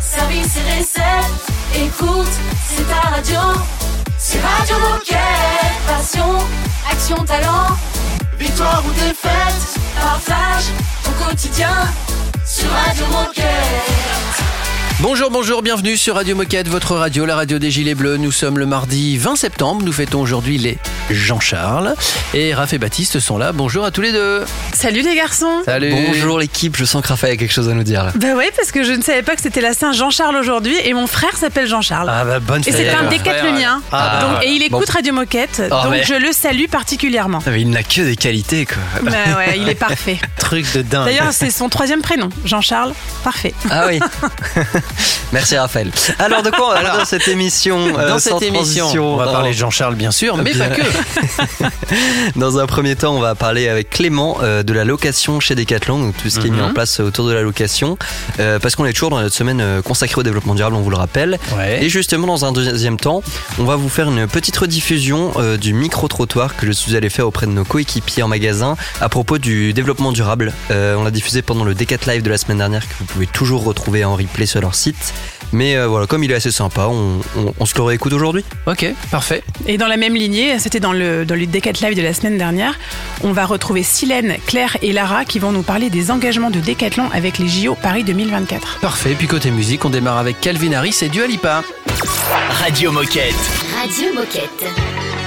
service et recettes. Écoute, c'est ta radio. C'est Radio Moquette. Passion, action, talent. Victoire ou défaite, partage ton quotidien sur Radio Moquette. Bonjour, bonjour, bienvenue sur Radio Moquette, votre radio, la radio des Gilets Bleus. Nous sommes le mardi 20 septembre, nous fêtons aujourd'hui les Jean-Charles. Et Raph et Baptiste sont là, bonjour à tous les deux. Salut les garçons Salut. Bonjour l'équipe, je sens que Raphaël a quelque chose à nous dire là. Bah ouais, parce que je ne savais pas que c'était la Saint Jean-Charles aujourd'hui et mon frère s'appelle Jean-Charles. Ah bah bonne et fête. c'est un décathlonien. Ah, Donc, et il écoute Bon. Radio Moquette, Ah, donc mais- je le salue particulièrement. Ah, mais il n'a que des qualités quoi. Bah ouais, il est parfait. Truc de dingue. D'ailleurs, c'est son troisième prénom, Jean-Charles. Parfait. Ah oui. Merci Raphaël. Alors de quoi on va parler dans cette émission euh, dans sans cette émission, on va parler de Jean-Charles bien sûr, mais Bien. pas que. Dans un premier temps, on va parler avec Clément euh, de la location chez Decathlon, donc tout ce qui est mis Mhm. en place autour de la location, euh, parce qu'on est toujours dans notre semaine euh, consacrée au développement durable, on vous le rappelle. Ouais. Et justement, dans un deuxième temps, on va vous faire une petite rediffusion euh, du micro-trottoir que je suis allé faire auprès de nos coéquipiers en magasin à propos du développement durable. Euh, on l'a diffusé pendant le Decat Live de la semaine dernière que vous pouvez toujours retrouver en replay sur leur site. Mais euh, voilà, comme il est assez sympa, on, on- on se le réécoute aujourd'hui. Ok, parfait. Et dans la même lignée, c'était dans le, dans le Decat Live de la semaine dernière, on va retrouver Silène, Claire et Lara qui vont nous parler des engagements de Decathlon avec les JO Paris 2024. Parfait. Puis côté musique, on démarre avec Calvin Harris et Dua Lipa. Radio Moquette. Radio Moquette.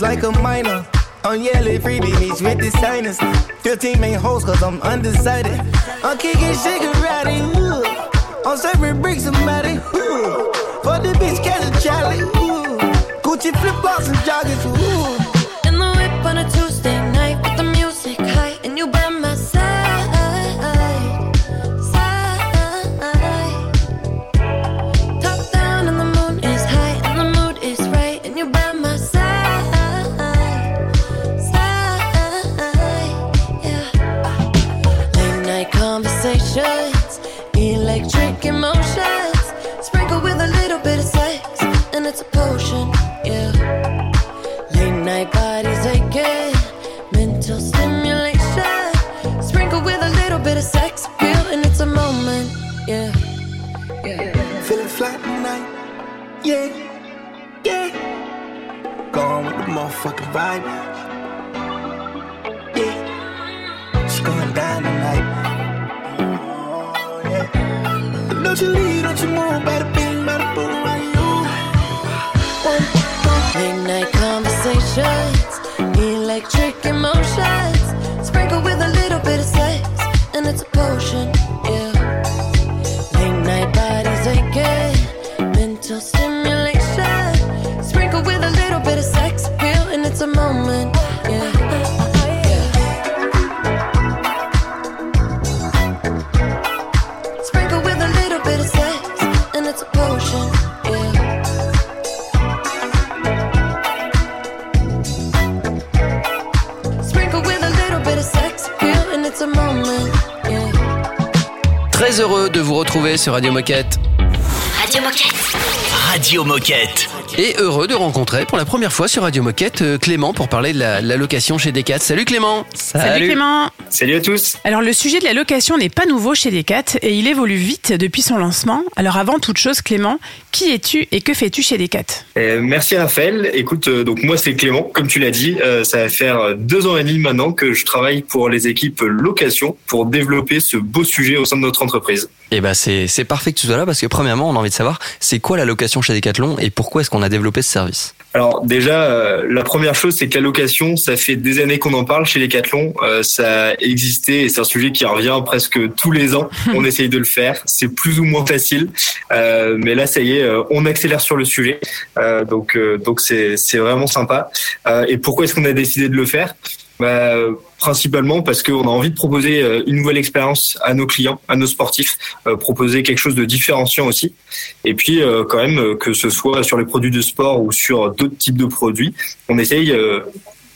Like a minor. I'm yelling freebie meets with the signers. 15 main hoes, cause I'm undecided. I'm kicking shigarati, ooh. I'm serving bricks somebody, ooh. For the bitch, catch a Charlie, ooh. Gucci flip flops and joggers, ooh. The motherfucking vibe, yeah. It's going down tonight. Oh, don't you leave, don't you move, bing, bada boom, retrouver sur Radio Moquette. Radio Moquette. Radio Moquette. Et heureux de rencontrer pour la première fois sur Radio Moquette euh, Clément pour parler de la, la location chez Decat. Salut Clément Salut, Clément Salut à tous. Alors le sujet de la location n'est pas nouveau chez Decat et il évolue vite depuis son lancement. Alors avant toute chose Clément, qui es-tu et que fais-tu chez Decat Euh, merci Raphaël. Écoute, euh, donc moi c'est Clément, comme tu l'as dit, euh, ça va faire deux ans et demi maintenant que je travaille pour les équipes location pour développer ce beau sujet au sein de notre entreprise. Et ben c'est c'est parfait que tu sois là parce que premièrement on a envie de savoir c'est quoi la location chez Decathlon et pourquoi est-ce qu'on a développé ce service? Alors déjà, euh, la première chose, c'est que la location, ça fait des années qu'on en parle chez Decathlon. Euh, ça a existé et c'est un sujet qui revient presque tous les ans. On essaye de le faire. C'est plus ou moins facile, Euh, mais là, ça y est, euh, on accélère sur le sujet. Euh, donc, euh, donc c'est c'est vraiment sympa. Euh, et pourquoi est-ce qu'on a décidé de le faire? Bah, principalement parce qu'on a envie de proposer euh, une nouvelle expérience à nos clients, à nos sportifs, euh, proposer quelque chose de différenciant aussi. Et puis euh, quand même que ce soit sur les produits de sport ou sur d'autres types de produits, on essaye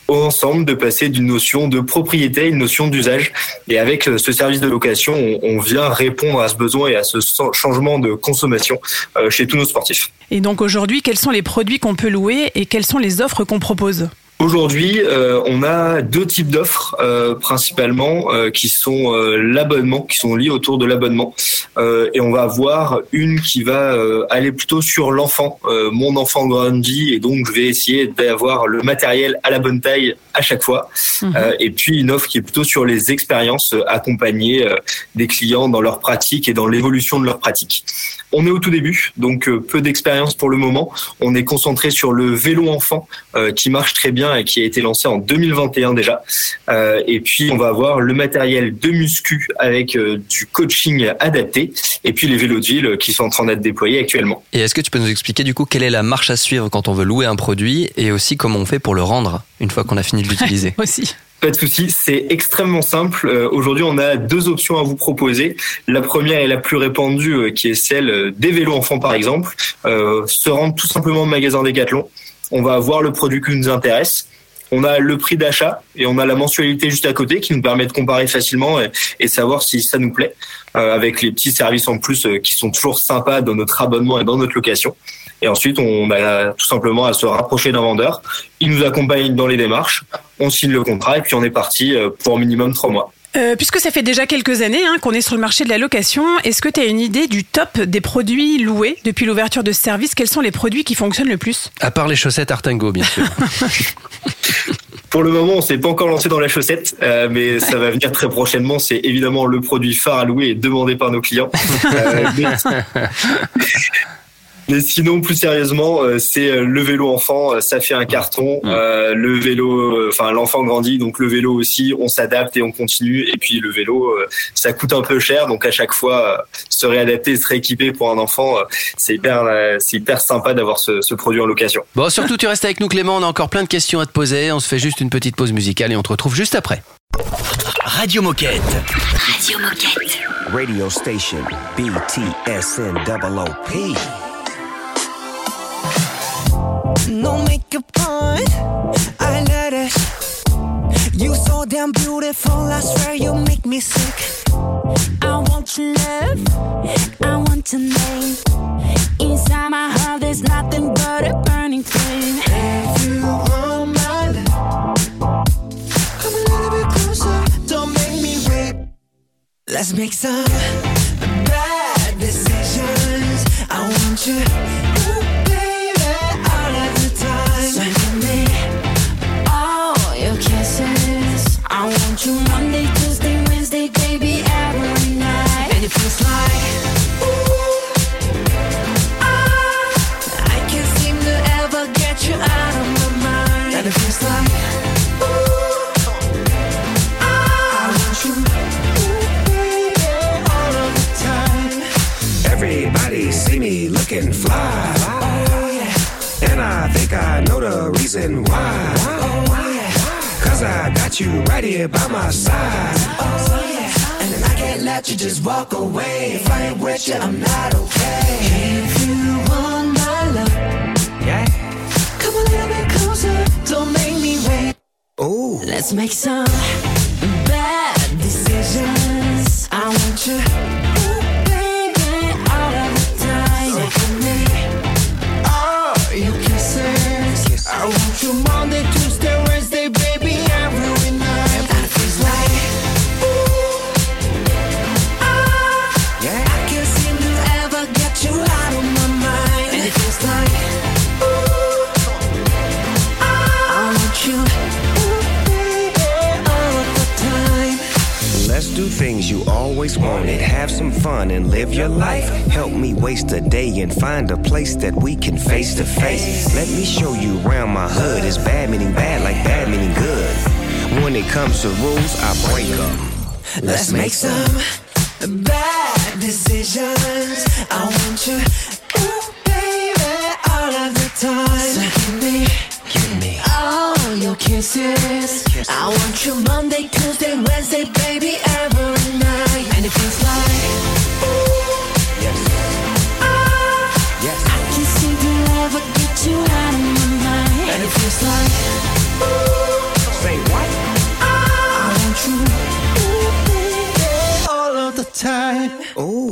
ensemble de passer d'une notion de propriété à une notion d'usage. Et avec ce service de location, on, vient répondre à ce besoin et à ce changement de consommation chez tous nos sportifs. Et donc aujourd'hui, quels sont les produits qu'on peut louer et quelles sont les offres qu'on propose? Aujourd'hui, euh, on a deux types d'offres euh, principalement euh, qui sont euh, l'abonnement, qui sont liés autour de l'abonnement, Euh, et on va avoir une qui va euh, aller plutôt sur l'enfant. Mon enfant grandit et donc je vais essayer d'avoir le matériel à la bonne taille à chaque fois. Euh, et puis une offre qui est plutôt sur les expériences, euh, accompagner euh, des clients dans leur pratique et dans l'évolution de leur pratique. On est au tout début, donc euh, peu d'expérience pour le moment. On est concentré sur le vélo enfant euh, qui marche très bien et qui a été lancé en 2021 déjà. Euh, et puis on va avoir le matériel de muscu avec euh, du coaching adapté et puis les vélos de ville qui sont en train d'être déployés actuellement. Et est-ce que tu peux nous expliquer du coup quelle est la marche à suivre quand on veut louer un produit et aussi comment on fait pour le rendre? Une fois qu'on a fini de l'utiliser aussi Pas de souci, c'est extrêmement simple. Euh, Aujourd'hui, on a deux options à vous proposer. La première est la plus répandue, euh, qui est celle euh, des vélos enfants, par exemple. Euh, se rendre tout simplement au magasin Decathlon. On va voir le produit qui nous intéresse. On a le prix d'achat et on a la mensualité juste à côté qui nous permet de comparer facilement et, et savoir si ça nous plaît, euh, avec les petits services en plus euh, qui sont toujours sympas dans notre abonnement et dans notre location. Et ensuite, on a tout simplement à se rapprocher d'un vendeur. Il nous accompagne dans les démarches. On signe le contrat et puis on est parti euh, pour au minimum trois mois. Euh, puisque ça fait déjà quelques années hein, qu'on est sur le marché de la location, est-ce que tu as une idée du top des produits loués depuis l'ouverture de ce service? Quels sont les produits qui fonctionnent le plus? À part les chaussettes Artingo, bien sûr. Pour le moment, on s'est pas encore lancé dans la chaussette, euh, mais ça va venir très prochainement. C'est évidemment le produit phare à louer et demandé par nos clients. Euh, mais- Mais sinon, plus sérieusement, euh, c'est euh, le vélo enfant, euh, ça fait un carton. Euh, le vélo, enfin l'enfant grandit, donc le vélo aussi, on s'adapte et on continue. Et puis le vélo, euh, ça coûte un peu cher, donc à chaque fois, euh, se réadapter, se rééquiper pour un enfant, euh, c'est hyper, euh, c'est hyper sympa d'avoir ce, ce produit en location. Bon, surtout tu restes avec nous Clément, on a encore plein de questions à te poser. On se fait juste une petite pause musicale et on te retrouve juste après. Radio Moquette. Radio Moquette. radio station BTSN double OP. No makeup on, I love it. You so damn beautiful, I swear you make me sick. I want your love, I want your name. Inside my heart, there's nothing but a burning flame. You want my love, come a little bit closer, don't make me wait. Let's make some bad decisions. I want you, want you Monday, Tuesday, Wednesday, baby, every night. And it feels like ooh, ah, I can't seem to ever get you out of my mind. And it feels like ooh, ah, I want you, ooh, baby, all of the time. Everybody see me looking fly. And I think I know the reason why. Cause I got you right here by my side. Oh, yeah. And I can't let you just walk away. If I ain't with you, I'm not okay. If you want my love, Yeah. come a little bit closer. Don't make me wait. Ooh. Let's make some bad decisions. I want you, always wanted. Have some fun and live your life. Help me waste a day and find a place that we can face to face. Let me show you around my hood. It's bad meaning bad, like bad meaning good. When it comes to rules, I break them. Let's make some bad decisions. I want you, ooh, baby, all of the time. So give me your kisses. I want you Monday, Tuesday, Wednesday, baby, every night. And it feels like, yes. Ah, yes. I can get you out of my mind. And it feels like, say what? Ah, I want you, ooh, baby, all of the time. Ooh.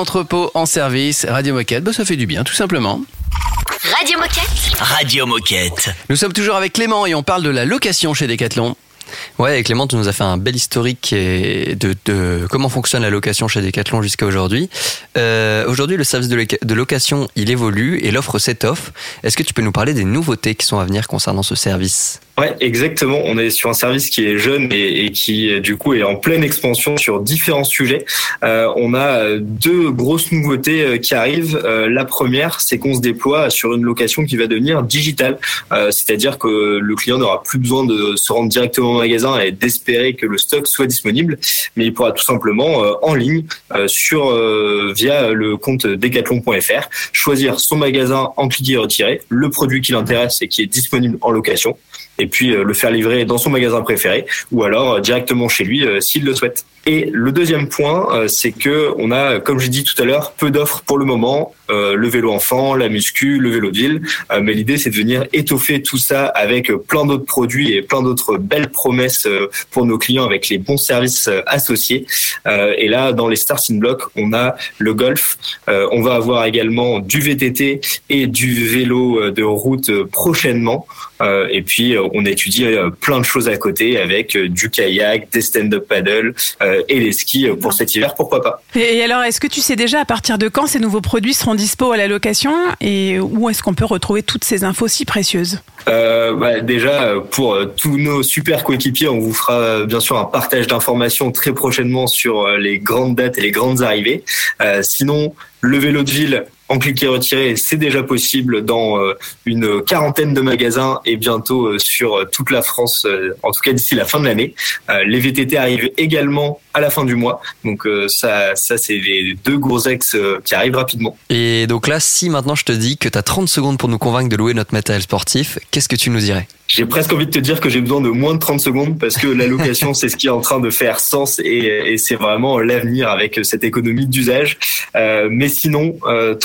entrepôt en service, Radio Moquette, bah, ça fait du bien tout simplement. Radio Moquette Radio Moquette. Nous sommes toujours avec Clément et on parle de la location chez Decathlon. Ouais, Clément, tu nous as fait un bel historique de, de comment fonctionne la location chez Decathlon jusqu'à aujourd'hui. Euh, aujourd'hui, le service de location, il évolue et l'offre s'étoffe. Est-ce que tu peux nous parler des nouveautés qui sont à venir concernant ce service? Ouais, exactement. On est sur un service qui est jeune et, qui du coup est en pleine expansion sur différents sujets. Euh, on a euh, deux grosses nouveautés qui arrivent. La première, c'est qu'on se déploie sur une location qui va devenir digitale, c'est-à-dire que le client n'aura plus besoin de se rendre directement au magasin et d'espérer que le stock soit disponible, mais il pourra tout simplement en ligne sur via le compte decathlon.fr choisir son magasin en cliquer et retirer, le produit qui l'intéresse et qui est disponible en location et puis euh, le faire livrer dans son magasin préféré ou alors euh, directement chez lui euh, s'il le souhaite. Et le deuxième point, euh, c'est que on a, comme j'ai dit tout à l'heure, peu d'offres pour le moment. Euh, le vélo enfant, la muscu, le vélo de ville. Euh, mais l'idée, c'est de venir étoffer tout ça avec euh, plein d'autres produits et plein d'autres belles promesses pour nos clients avec les bons services associés. Et là, dans les Stars in Block, on a le golf. On va avoir également du VTT et du vélo de route prochainement. Et puis, on étudie plein de choses à côté avec du kayak, des stand-up paddle et les skis pour cet hiver, pourquoi pas. Et alors, est-ce que tu sais déjà à partir de quand ces nouveaux produits seront dispo à la location et où est-ce qu'on peut retrouver toutes ces infos si précieuses Euh, bah, déjà, euh, pour euh, tous nos super coéquipiers, on vous fera bien sûr un partage d'informations très prochainement sur les grandes dates et les grandes arrivées. Sinon, le vélo de ville en cliquer retirer, c'est déjà possible dans euh, une quarantaine de magasins et bientôt euh, sur euh, toute la France, en tout cas d'ici la fin de l'année. Les VTT arrivent également à la fin du mois, donc ça, ça c'est les deux gros ex qui arrivent rapidement. Et donc là, si maintenant je te dis que tu as 30 secondes pour nous convaincre de louer notre matériel sportif, qu'est-ce que tu nous dirais? J'ai presque envie de te dire que j'ai besoin de moins de 30 secondes parce que la location, c'est ce qui est en train de faire sens et, et c'est vraiment l'avenir avec cette économie d'usage. Euh, mais sinon, euh,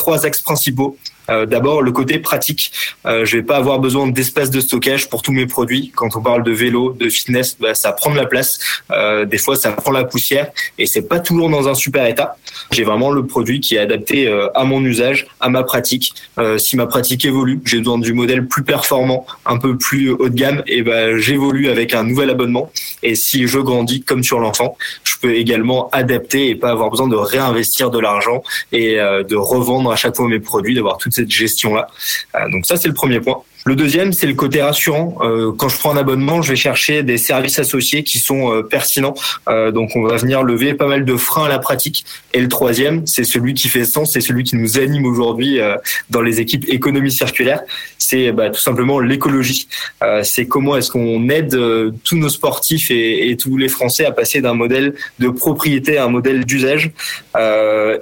principaux. Euh, D'abord, le côté pratique. Euh, je vais pas avoir besoin d'espace de stockage pour tous mes produits. Quand on parle de vélo, de fitness, bah, ça prend de la place. Euh, des fois, ça prend la poussière et c'est pas toujours dans un super état. J'ai vraiment le produit qui est adapté euh, à mon usage, à ma pratique. Euh, si ma pratique évolue, j'ai besoin du modèle plus performant, un peu plus haut de gamme, et ben j'évolue avec un nouvel abonnement. Et si je grandis comme sur l'enfant, je peux également adapter et pas avoir besoin de réinvestir de l'argent et de revendre à chaque fois mes produits, d'avoir toute cette gestion là. donc ça c'est le premier point. Le deuxième, c'est le côté rassurant. Euh, quand je prends un abonnement, je vais chercher des services associés qui sont euh, pertinents. Euh, donc, on va venir lever pas mal de freins à la pratique. Et le troisième, c'est celui qui fait sens, c'est celui qui nous anime aujourd'hui dans les équipes économie circulaire. C'est bah, tout simplement l'écologie. C'est comment est-ce qu'on aide tous nos sportifs et, et tous les Français à passer d'un modèle de propriété à un modèle d'usage.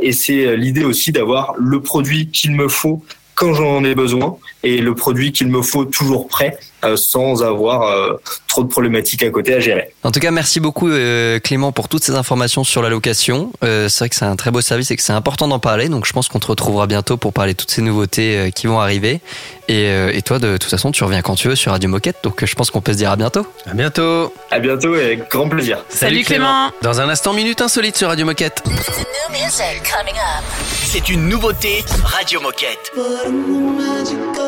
Et c'est l'idée aussi d'avoir le produit qu'il me faut quand j'en ai besoin et le produit qu'il me faut toujours prêt euh, sans avoir euh, trop de problématiques à côté à gérer. En tout cas, merci beaucoup euh, Clément pour toutes ces informations sur la location. C'est vrai que c'est un très beau service et que c'est important d'en parler. Donc je pense qu'on te retrouvera bientôt pour parler de toutes ces nouveautés qui vont arriver. Et, et toi, de toute façon, tu reviens quand tu veux sur Radio Moquette. Donc je pense qu'on peut se dire à bientôt. À bientôt. À bientôt et avec grand plaisir. Dans un instant, minute insolite sur Radio Moquette. C'est une nouveauté Radio Moquette.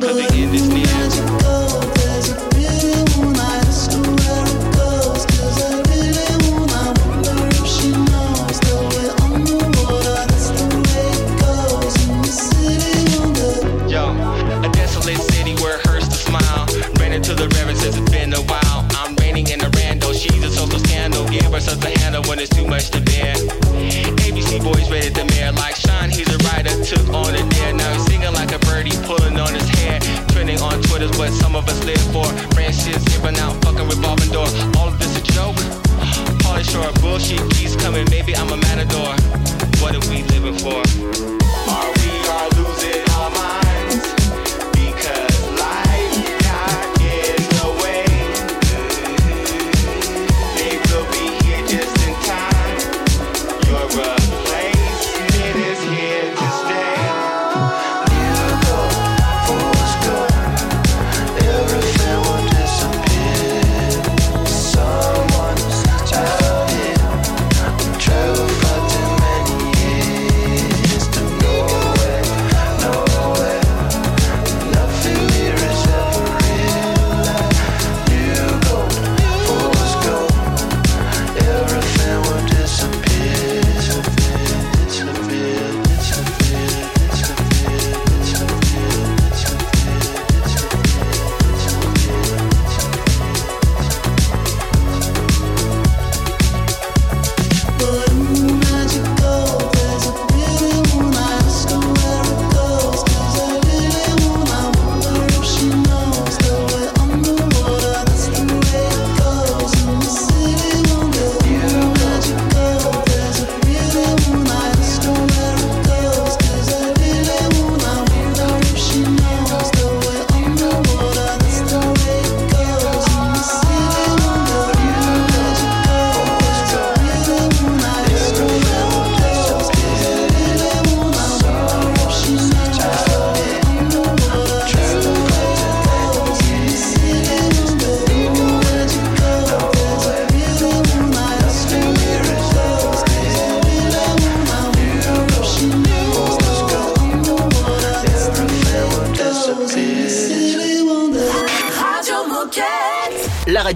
cause the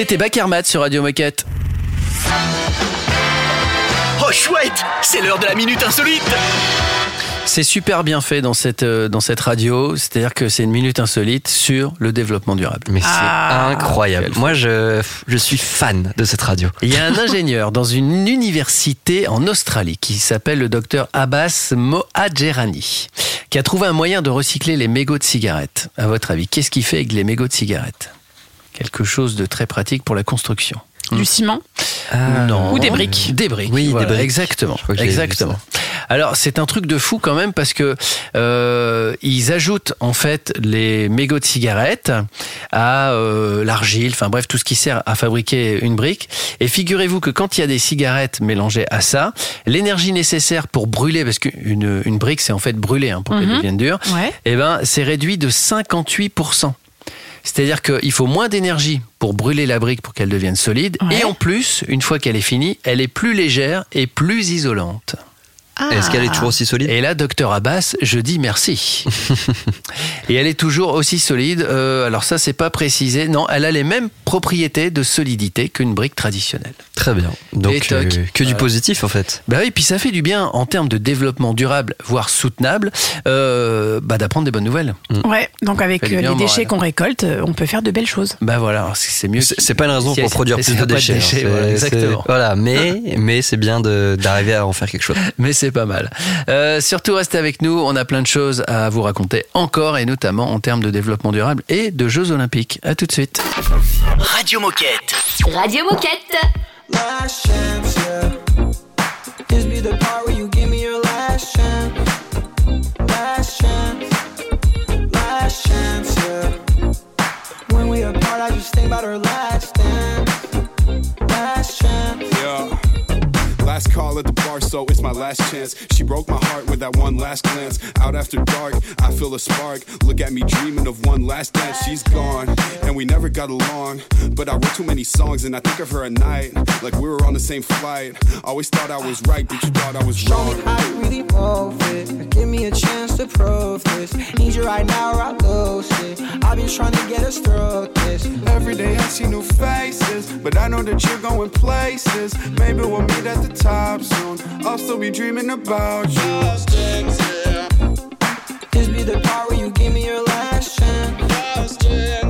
C'était Bakermat sur Radio Moquette. Oh chouette, c'est l'heure de la minute insolite. C'est super bien fait dans cette, euh, dans cette radio, c'est-à-dire que c'est une minute insolite sur le développement durable. Mais c'est Ah, incroyable. Moi, je, je suis fan de cette radio. Il y a un ingénieur dans une université en Australie qui s'appelle le docteur Abbas Mohajerani, qui a trouvé un moyen de recycler les mégots de cigarettes. À votre avis, qu'est-ce qu'il fait avec les mégots de cigarettes? Quelque chose de très pratique pour la construction. Du ciment non. Ou des briques. Des briques. Oui, des briques. Exactement. Exactement. Alors c'est un truc de fou quand même parce que euh, ils ajoutent en fait les mégots de cigarettes à euh, l'argile, enfin bref tout ce qui sert à fabriquer une brique. Et figurez-vous que quand il y a des cigarettes mélangées à ça, l'énergie nécessaire pour brûler, parce qu'une une brique c'est en fait brûler hein, pour qu'elle Mhm. devienne dure, Ouais. eh ben c'est réduit de 58%. C'est-à-dire qu'il faut moins d'énergie pour brûler la brique pour qu'elle devienne solide. Ouais. Et en plus, une fois qu'elle est finie, elle est plus légère et plus isolante. Est-ce qu'elle est toujours aussi solide? Et là, docteur Abbas, je dis merci. et elle est toujours aussi solide. Euh, alors ça, c'est pas précisé. Non, elle a les mêmes propriétés de solidité qu'une brique traditionnelle. Très bien. Et Donc, toc. euh, que du positif en fait. Bah oui, puis ça fait du bien en termes de développement durable, voire soutenable, euh, bah, d'apprendre des bonnes nouvelles. Ouais, donc avec euh, les déchets qu'on récolte, on peut faire de belles choses. Bah voilà, c'est mieux. C'est c'est pas une raison Si- pour produire plus de a pas de déchets. hein. voilà, exactement. Voilà, mais, mais c'est bien d'arriver à en faire quelque chose. Mais c'est pas mal. Euh, surtout restez avec nous, on a plein de choses à vous raconter encore et notamment en termes de développement durable et de Jeux Olympiques. À tout de suite. Radio Moquette. Radio Moquette. Last chance. She broke my heart with that one last glance. Out after dark, I feel a spark. Look at me dreaming of one last dance. She's gone, and we never got along. But I wrote too many songs, and I think of her at night. Like we were on the same flight. Always thought I was right, but you thought I was Show wrong. me how you really move it. Give me a chance to prove this. Need you right now or I lose it. I've been trying to get us through this. Every day I see new faces, but I know that you're going places. Maybe we'll meet at the top soon. I'll still be dreaming about you. This be the part where you give me your last chance.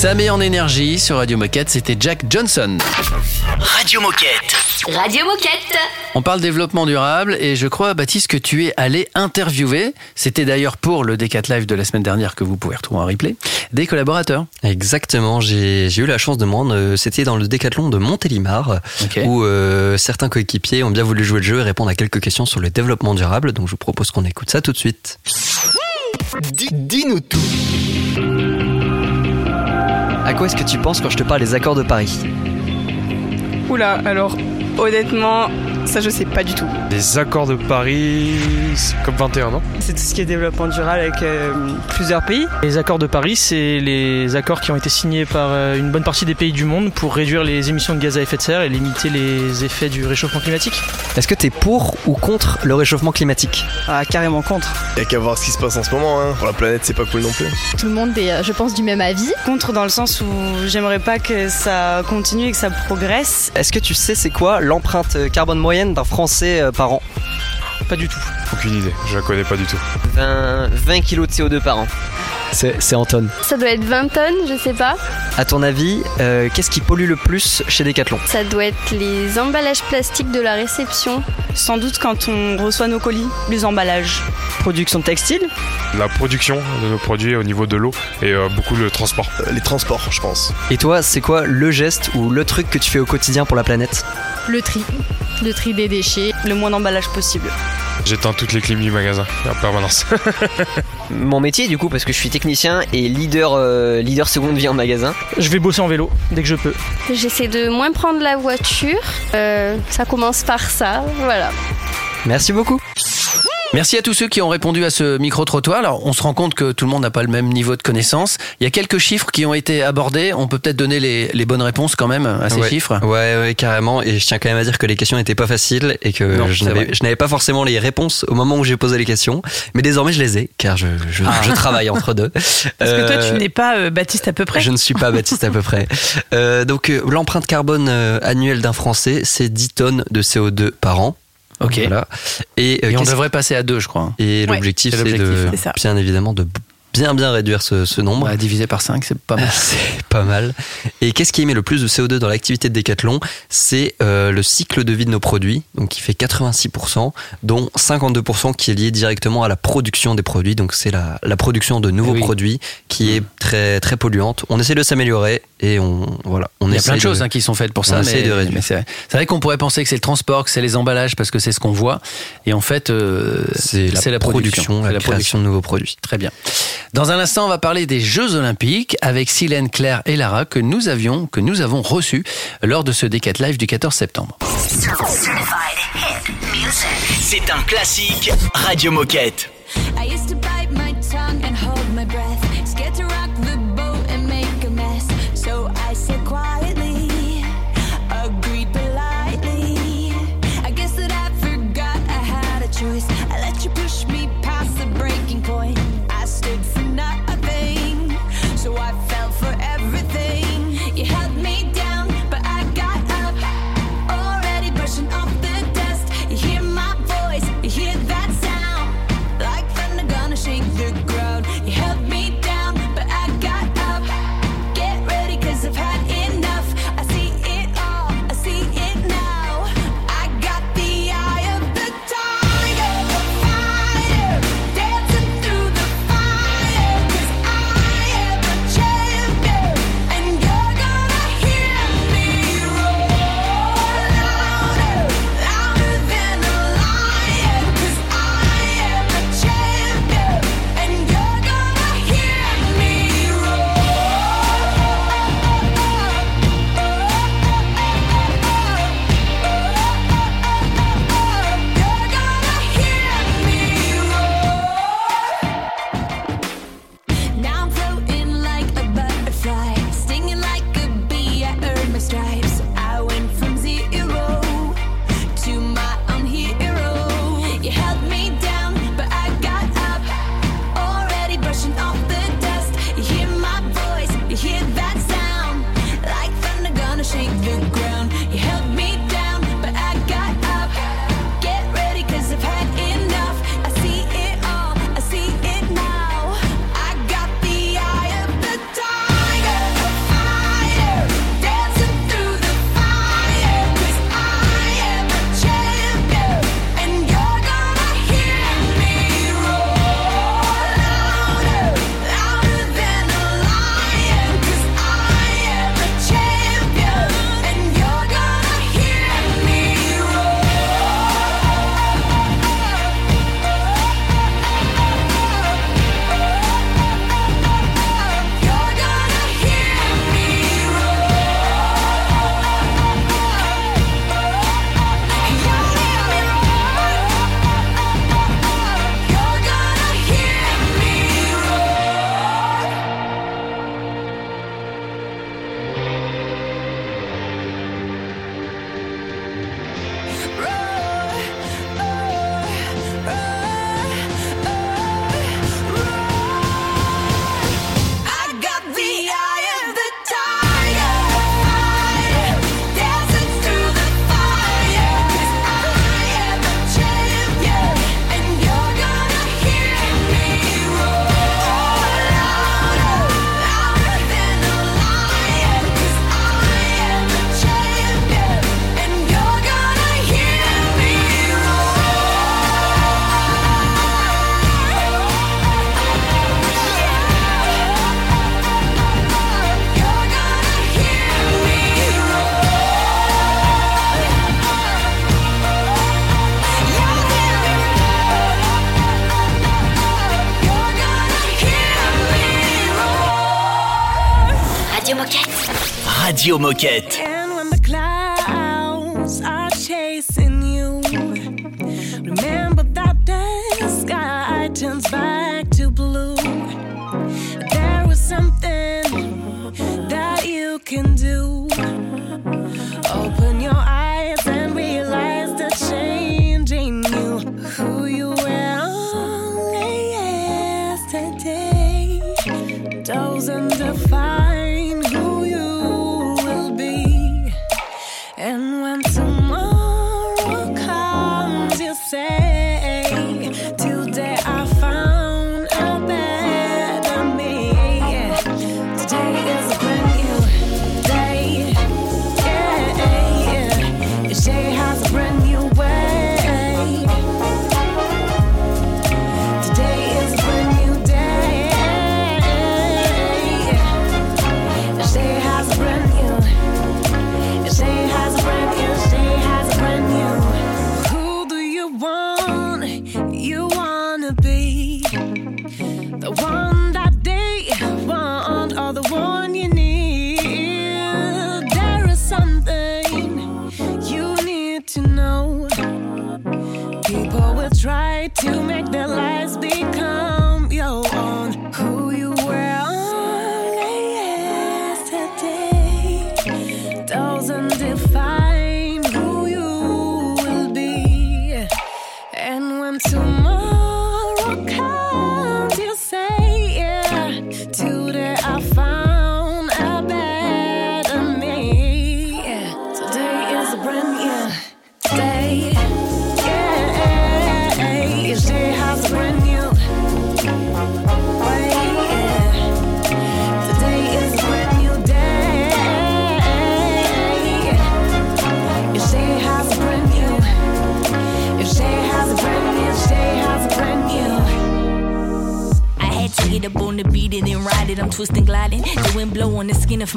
Ça met en énergie sur Radio Moquette, c'était Jack Johnson. Radio Moquette. Radio Moquette. On parle développement durable et je crois, Baptiste, que tu es allé interviewer, c'était d'ailleurs pour le D4 Live de la semaine dernière que vous pouvez retrouver en replay, des collaborateurs. Exactement, j'ai eu la chance de me rendre, euh, c'était dans le décathlon de Montélimar, où euh, certains coéquipiers ont bien voulu jouer le jeu et répondre à quelques questions sur le développement durable, donc je vous propose qu'on écoute ça tout de suite. Dis-nous tout. À quoi est-ce que tu penses quand je te parle des accords de Paris? Oula, alors honnêtement, ça je sais pas du tout. Les accords de Paris, c'est COP21, non? C'est tout ce qui est développement durable avec euh, plusieurs pays. Les accords de Paris, c'est les accords qui ont été signés par euh, une bonne partie des pays du monde pour réduire les émissions de gaz à effet de serre et limiter les effets du réchauffement climatique. Est-ce que t'es pour ou contre le réchauffement climatique? Ah, carrément contre. Y'a qu'à voir ce qui se passe en ce moment, hein. Pour la planète, c'est pas cool non plus. Tout le monde est, euh, je pense, du même avis. Contre dans le sens où j'aimerais pas que ça continue et que ça progresse. Est-ce que tu sais c'est quoi l'empreinte carbone moyenne d'un Français euh, par an Pas du tout. Aucune idée, je la connais pas du tout. 20, 20 kg de CO2 par an. C'est en tonnes. Ça doit être 20 tonnes, je sais pas. À ton avis, euh, qu'est-ce qui pollue le plus chez Decathlon? Ça doit être les emballages plastiques de la réception. Sans doute quand on reçoit nos colis, les emballages. Production textile? La production de nos produits au niveau de l'eau et euh, beaucoup le transport. les transports, je pense. Et toi, c'est quoi le geste ou le truc que tu fais au quotidien pour la planète? Le tri. Le tri des déchets. Le moins d'emballage possible. J'éteins toutes les clim du magasin en permanence. Mon métier, du coup, parce que je suis technicien et leader, euh, leader seconde vie en magasin. Je vais bosser en vélo dès que je peux. J'essaie de moins prendre la voiture. Euh, ça commence par ça, voilà. Merci beaucoup. Merci à tous ceux qui ont répondu à ce micro-trottoir. Alors, on se rend compte que tout le monde n'a pas le même niveau de connaissance. Il y a quelques chiffres qui ont été abordés. On peut peut-être donner les, les bonnes réponses quand même à ces ouais. chiffres. Ouais, ouais, carrément. Et je tiens quand même à dire que les questions n'étaient pas faciles et que Non, je n'avais vrai. je n'avais pas forcément les réponses au moment où j'ai posé les questions. Mais désormais, je les ai car je, je, Ah. je travaille entre deux. Parce que toi, tu Euh, n'es pas euh, Baptiste à peu près? Je ne suis pas Baptiste à peu près. Euh, donc euh, l'empreinte carbone annuelle d'un Français, c'est 10 tonnes de CO2 par an. Ok. Voilà. Et, euh, Et on devrait passer à deux, je crois. Et Ouais, l'objectif, c'est bien évidemment, de bien bien réduire ce, ce nombre. Bah, divisé par 5, c'est pas mal. c'est pas mal. Et qu'est-ce qui émet le plus de CO2 dans l'activité de Decathlon? C'est euh, le cycle de vie de nos produits, donc qui fait 86%, dont 52% qui est lié directement à la production des produits. Donc c'est la, la production de nouveaux Eh oui. produits qui est très très polluante. On essaie de s'améliorer et on voilà. On Il y a plein de de- choses hein, qui sont faites pour on ça. essaie mais, de réduire. mais c'est vrai, qu'on pourrait penser que c'est le transport, que c'est les emballages, parce que c'est ce qu'on voit. Et en fait, euh, C'est la, production, la, création de nouveaux produits. Très bien. Dans un instant, on va parler des Jeux Olympiques avec Silène, Claire et Lara que nous avions, que nous avons reçus lors de ce Décat Live du 14 septembre. C'est un classique Radio Moquette. Radio Moquette.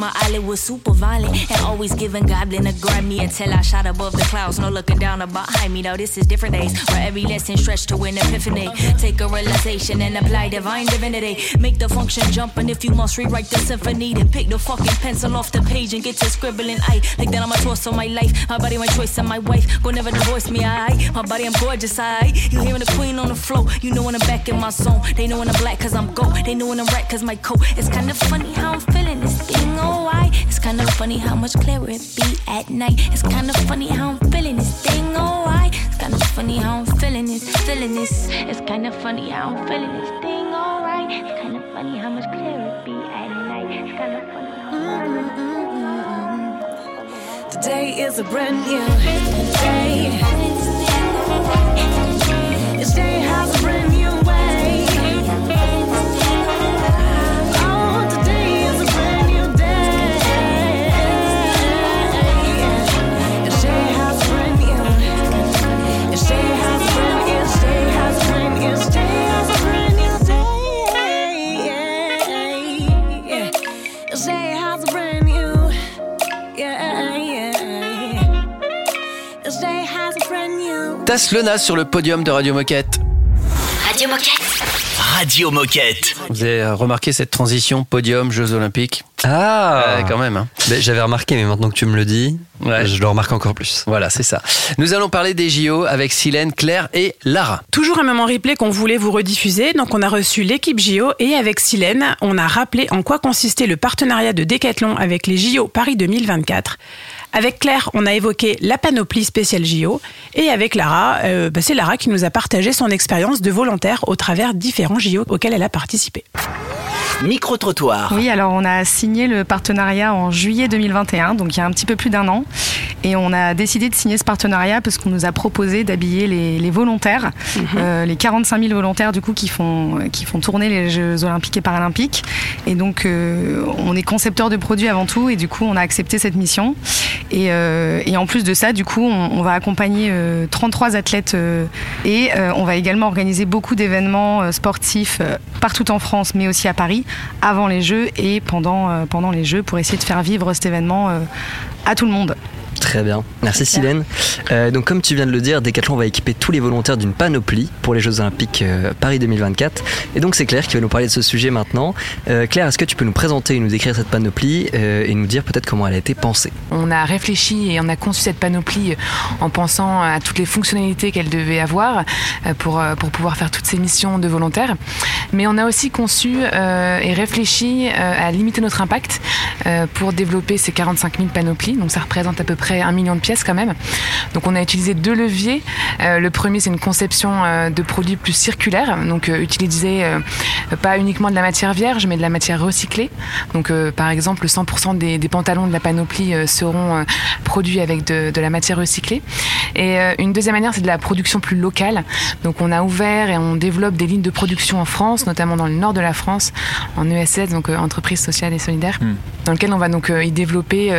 My eyelid was super violent. And always giving goblin a Grammy until I shot above the clouds. No looking down or behind me. Though this is different days where every lesson stretched to an epiphany. Take a realization and apply divine divinity. Make the function jump, and if you must rewrite the symphony, then pick the fucking pencil off the page and get to scribbling. I like that I'm a torso of my life. My body, my choice, and my wife. Go never divorce me. I my body, I'm gorgeous. I you hearing the queen on the floor. You know when I'm back in my zone. They know when I'm black cause I'm gold. They know when I'm right cause my coat. It's kind of funny how I'm feeling this thing. Oh, I. It's kind of funny how much clearer it be at night. It's kind of funny how I'm feeling this thing. Oh, I. It's kind of funny how I'm feeling this, feeling this. It's kind of funny how I'm feeling this thing. Alright. It's kind of funny how much clearer it be at night. It's kind of funny. Today is a brand new day. Each day has a brand Tasse Lena sur le podium de Radio Moquette. Radio Moquette. Radio Moquette. Vous avez remarqué cette transition podium Jeux Olympiques? Ah Ouais, quand même. Hein. Ben, J'avais remarqué, mais maintenant que tu me le dis, je le remarque encore plus. Voilà, c'est ça. Nous allons parler des JO avec Silène, Claire et Lara. Toujours un moment replay qu'on voulait vous rediffuser. Donc, on a reçu l'équipe JO et avec Silène, on a rappelé en quoi consistait le partenariat de Decathlon avec les JO Paris 2024. Avec Claire, on a évoqué la panoplie spéciale JO. Et avec Lara, euh, bah, c'est Lara qui nous a partagé son expérience de volontaire au travers différents JO auxquels elle a participé. Micro-trottoir. Oui, alors on a signé le partenariat en juillet 2021, donc il y a un petit peu plus d'un an. Et on a décidé de signer ce partenariat parce qu'on nous a proposé d'habiller les, les volontaires, euh, les 45 000 volontaires du coup qui font, qui font tourner les Jeux Olympiques et Paralympiques. Et donc euh, on est concepteur de produits avant tout et du coup on a accepté cette mission. Et, euh, et en plus de ça, du coup on, va accompagner euh, 33 athlètes euh, et euh, on va également organiser beaucoup d'événements euh, sportifs euh, partout en France mais aussi à Paris avant les Jeux et pendant, euh, les Jeux pour essayer de faire vivre cet événement euh, à tout le monde. Très bien. Merci Silène. Euh, donc comme tu viens de le dire, Decathlon va équiper tous les volontaires d'une panoplie pour les Jeux Olympiques euh, Paris 2024. Et donc c'est Claire qui va nous parler de ce sujet maintenant. Euh, Claire, est-ce que tu peux nous présenter et nous décrire cette panoplie euh, et nous dire peut-être comment elle a été pensée? On a réfléchi et on a conçu cette panoplie en pensant à toutes les fonctionnalités qu'elle devait avoir pour, pour pouvoir faire toutes ces missions de volontaires. Mais on a aussi conçu et réfléchi à limiter notre impact pour développer ces 45 000 panoplies. Donc ça représente à peu près un million de pièces quand même. Donc on a utilisé deux leviers. Euh, le premier, c'est une conception euh, de produits plus circulaires. Donc euh, utiliser pas uniquement de la matière vierge, mais de la matière recyclée. Donc par exemple, 100% des, des pantalons de la panoplie seront produits avec de, de la matière recyclée. Et une deuxième manière, c'est de la production plus locale. Donc on a ouvert et on développe des lignes de production en France, notamment dans le nord de la France, en ESS, donc entreprise sociale et solidaire, dans lequel on va donc y développer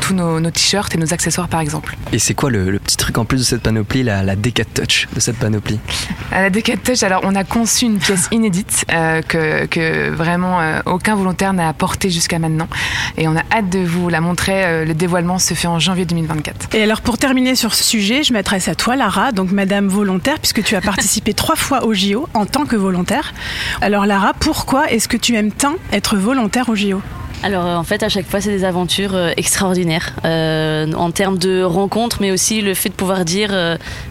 tous nos, nos t-shirts et nos accessoires par exemple. Et c'est quoi le, le petit truc en plus de cette panoplie, la, la Decat Touch de cette panoplie? À la Decat Touch, alors on a conçu une pièce inédite euh, que, que vraiment euh, aucun volontaire n'a apportée jusqu'à maintenant. Et on a hâte de vous la montrer. Euh, le dévoilement se fait en janvier 2024. Et alors pour terminer sur ce sujet, je m'adresse à toi Lara, donc Madame volontaire, puisque tu as participé trois fois au JO en tant que volontaire. Alors Lara, pourquoi est-ce que tu aimes tant être volontaire au JO Alors euh, en fait à chaque fois c'est des aventures euh, extraordinaires euh, en termes de rencontres mais aussi le fait de pouvoir dire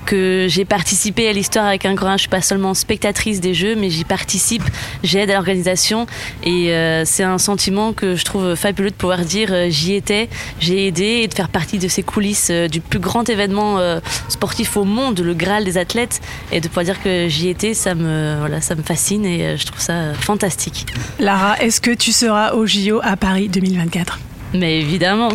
que j'ai participé à l'histoire avec un grand H. Je suis pas seulement spectatrice des jeux mais j'y participe, j'aide à l'organisation et c'est un sentiment que je trouve fabuleux de pouvoir dire j'y étais, j'ai aidé et de faire partie de ces coulisses du plus grand événement sportif au monde, le Graal des athlètes et de pouvoir dire que j'y étais ça me voilà ça me fascine et je trouve ça fantastique. Lara, est-ce que tu seras au JO Paris 2024 Mais évidemment.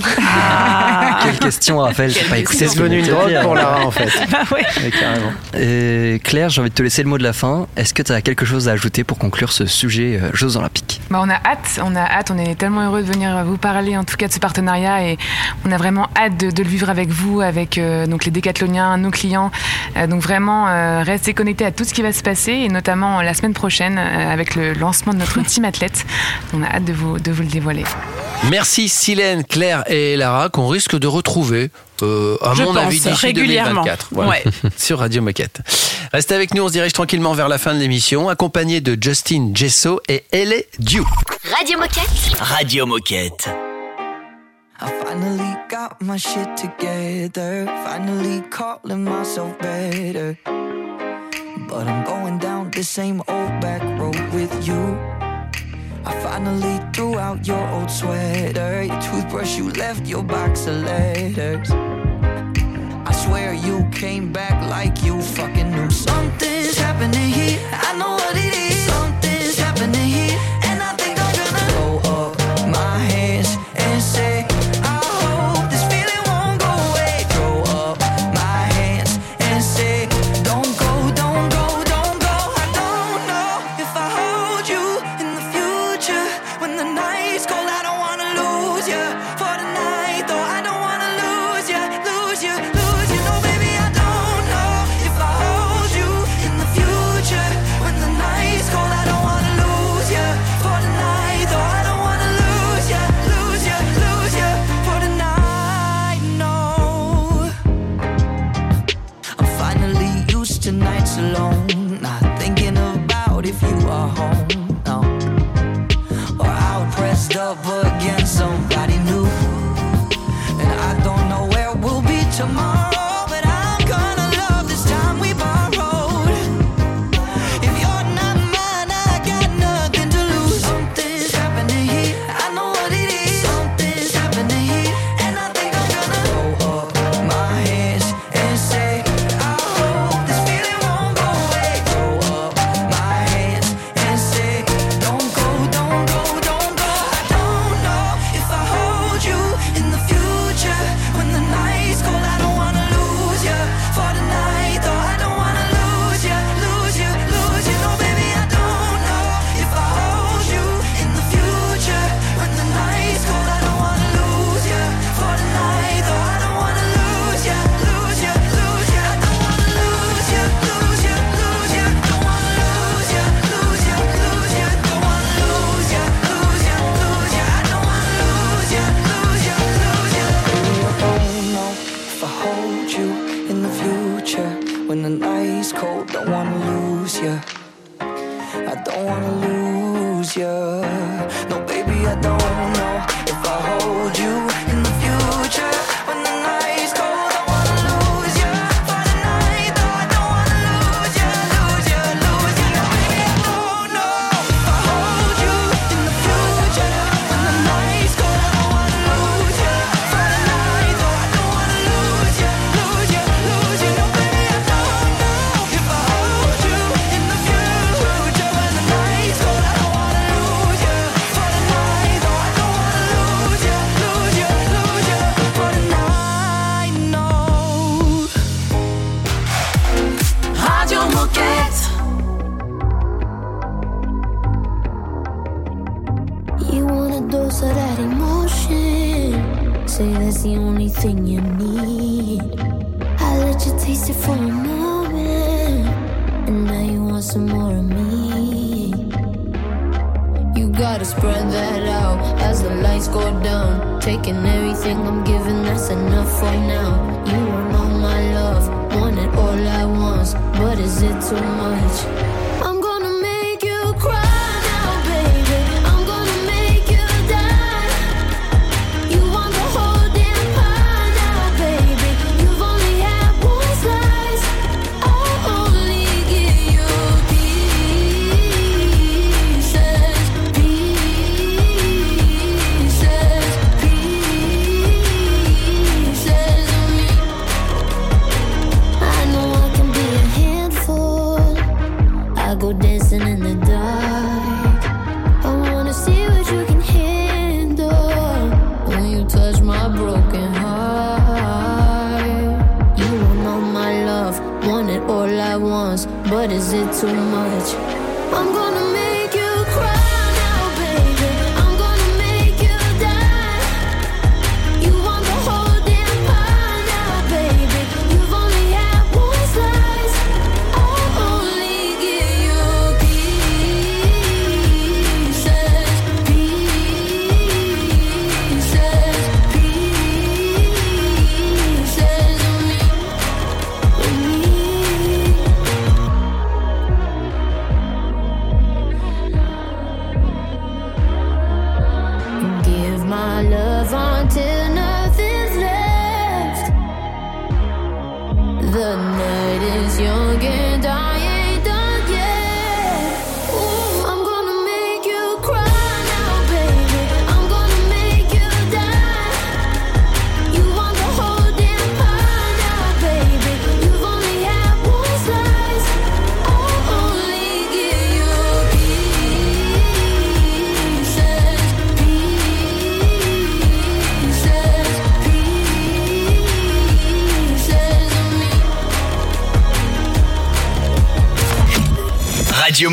Quelle question, Raphaël J'ai pas écouté C'est ce devenu une drogue pour Lara en fait. Bah ouais. Ouais, carrément. Claire, j'ai envie de te laisser le mot de la fin. Est-ce que tu as quelque chose à ajouter pour conclure ce sujet euh, Jeux Olympiques? Bah, on a hâte, on a hâte, on est tellement heureux de venir vous parler en tout cas de ce partenariat et on a vraiment hâte de, de le vivre avec vous, avec euh, donc les décathloniens, nos clients. Euh, donc vraiment euh, restez connectés à tout ce qui va se passer et notamment la semaine prochaine euh, avec le lancement de notre team athlète. On a hâte de vous, de vous le dévoiler. Merci Silène, Claire et Lara qu'on risque de retrouver. euh, à Je mon pense, avis, d'ici régulièrement. 2024. Voilà. Ouais. Sur Radio Moquette. Restez avec nous, on se dirige tranquillement vers la fin de l'émission, accompagné de Justin Gesso et Elle Diou. Radio Moquette. Radio Moquette. I finally got my shit together. Finally calling myself better. But I'm going down the same old back road with you. I finally threw out your old sweater. Your toothbrush, you left your box of letters. I swear you came back like you fucking knew something's happening here. I know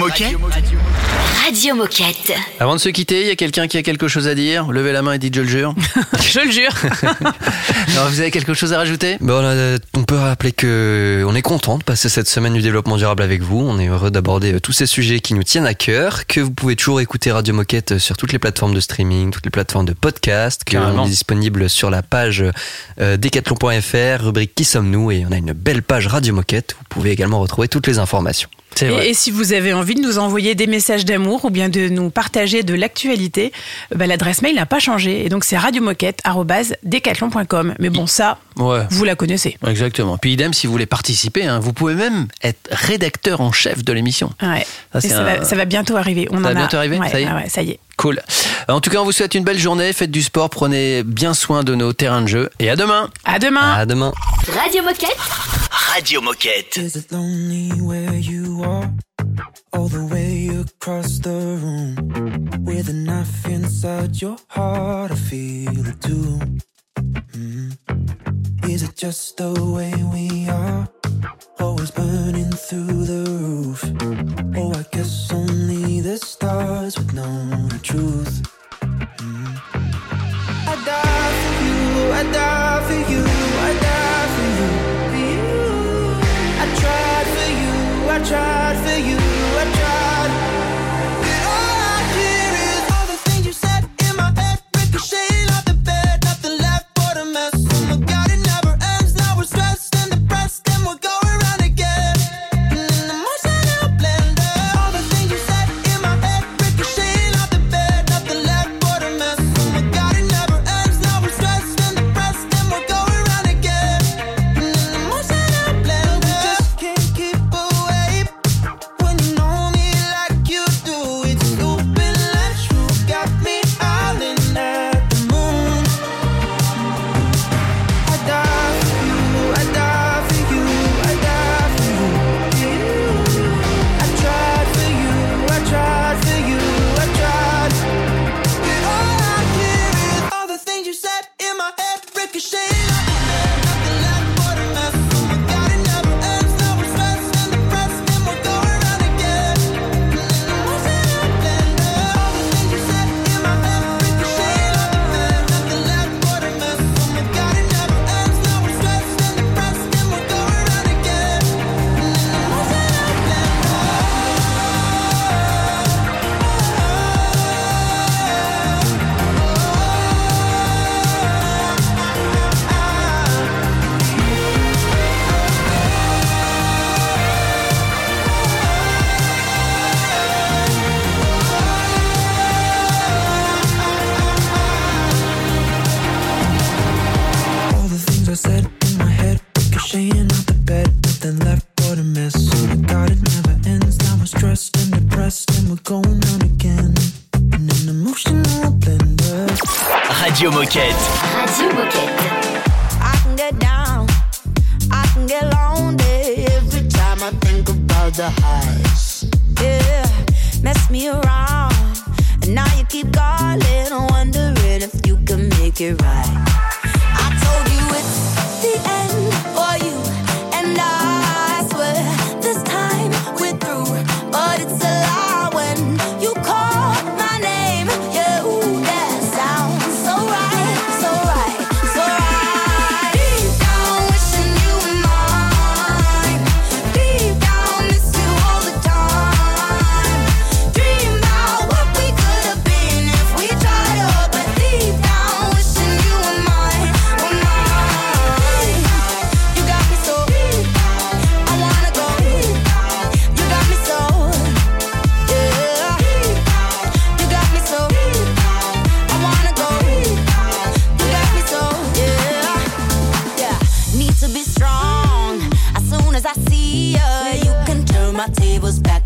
Moquette. Radio Moquette. Avant de se quitter, il y a quelqu'un qui a quelque chose à dire? Levez la main et dites je le jure. je le jure. Alors, vous avez quelque chose à rajouter? Bon, on, a- on peut rappeler que on est content de passer cette semaine du développement durable avec vous. On est heureux d'aborder euh, tous ces sujets qui nous tiennent à cœur. Que vous pouvez toujours écouter Radio Moquette sur toutes les plateformes de streaming, toutes les plateformes de podcast. Que on est disponible sur la page euh, decathlon.fr, rubrique Qui sommes-nous? Et on a une belle page Radio Moquette. Vous pouvez également retrouver toutes les informations. Et, et si vous avez envie de nous envoyer des messages d'amour ou bien de nous partager de l'actualité, bah, l'adresse mail n'a pas changé. Et donc c'est radiomoquette.decathlon.com. Mais bon, ça, Ouais. vous la connaissez. Exactement. Puis idem, si vous voulez participer, hein, vous pouvez même être rédacteur en chef de l'émission. Ouais. Ça, un- va, ça va bientôt arriver. On Ça en va a- bientôt arriver Ouais, Ça y est ouais, ouais, ça y est. Cool. En tout cas, on vous souhaite une belle journée. Faites du sport, prenez bien soin de nos terrains de jeu. Et à demain. À demain. À demain. Radio Moquette. Radio Moquette. Is it lonely where you are? All the way across the room. With a knife inside your heart, I feel it too. Mm. Is it just the way we are? Always burning through the roof. Oh, I guess only the stars would know the truth. Mm. I die for you, I die for you, I die for you, for you. I tried for you, I tried for you, I tried.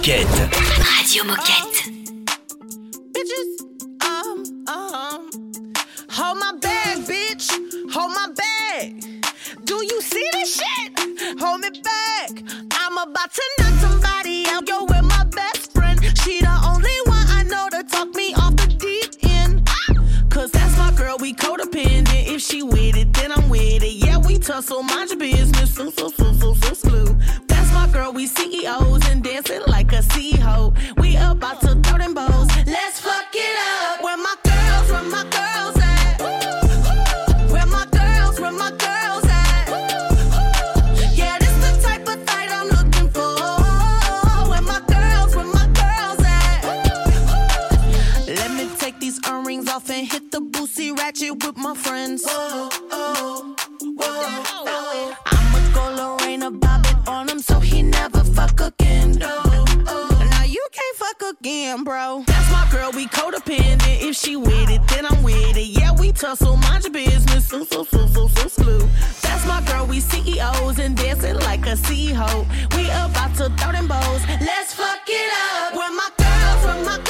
Moquette. Radio Moquette. Bitches, um, um, hold my bag, bitch. Hold my bag. Do you see this shit? Hold me back. I'm about to knock somebody out. Yo, with my best friend. She the only one I know to talk me off the deep end. Cause that's my girl, we codependent. If she with it, then I'm with it. Yeah, we tussle, mind your business. So, so, so, so, so, slew. My girl, we CEOs and dancing like a CEO. We about to throw them bows. Let's fuck it up. Where my girls, where my girls at? Where my girls, where my girls at? Yeah, this the type of fight I'm looking for. Where my girls, where my girls at? Let me take these earrings off and hit the boosie ratchet with my friends. I'ma again, bro. That's my girl, we codependent. If she with it, then I'm with it. Yeah, we tussle, mind your business. So, so, so, so, so, slew. That's my girl, we CEOs and dancing like a CEO. We about to throw them bows. Let's fuck it up. Where my girls, where my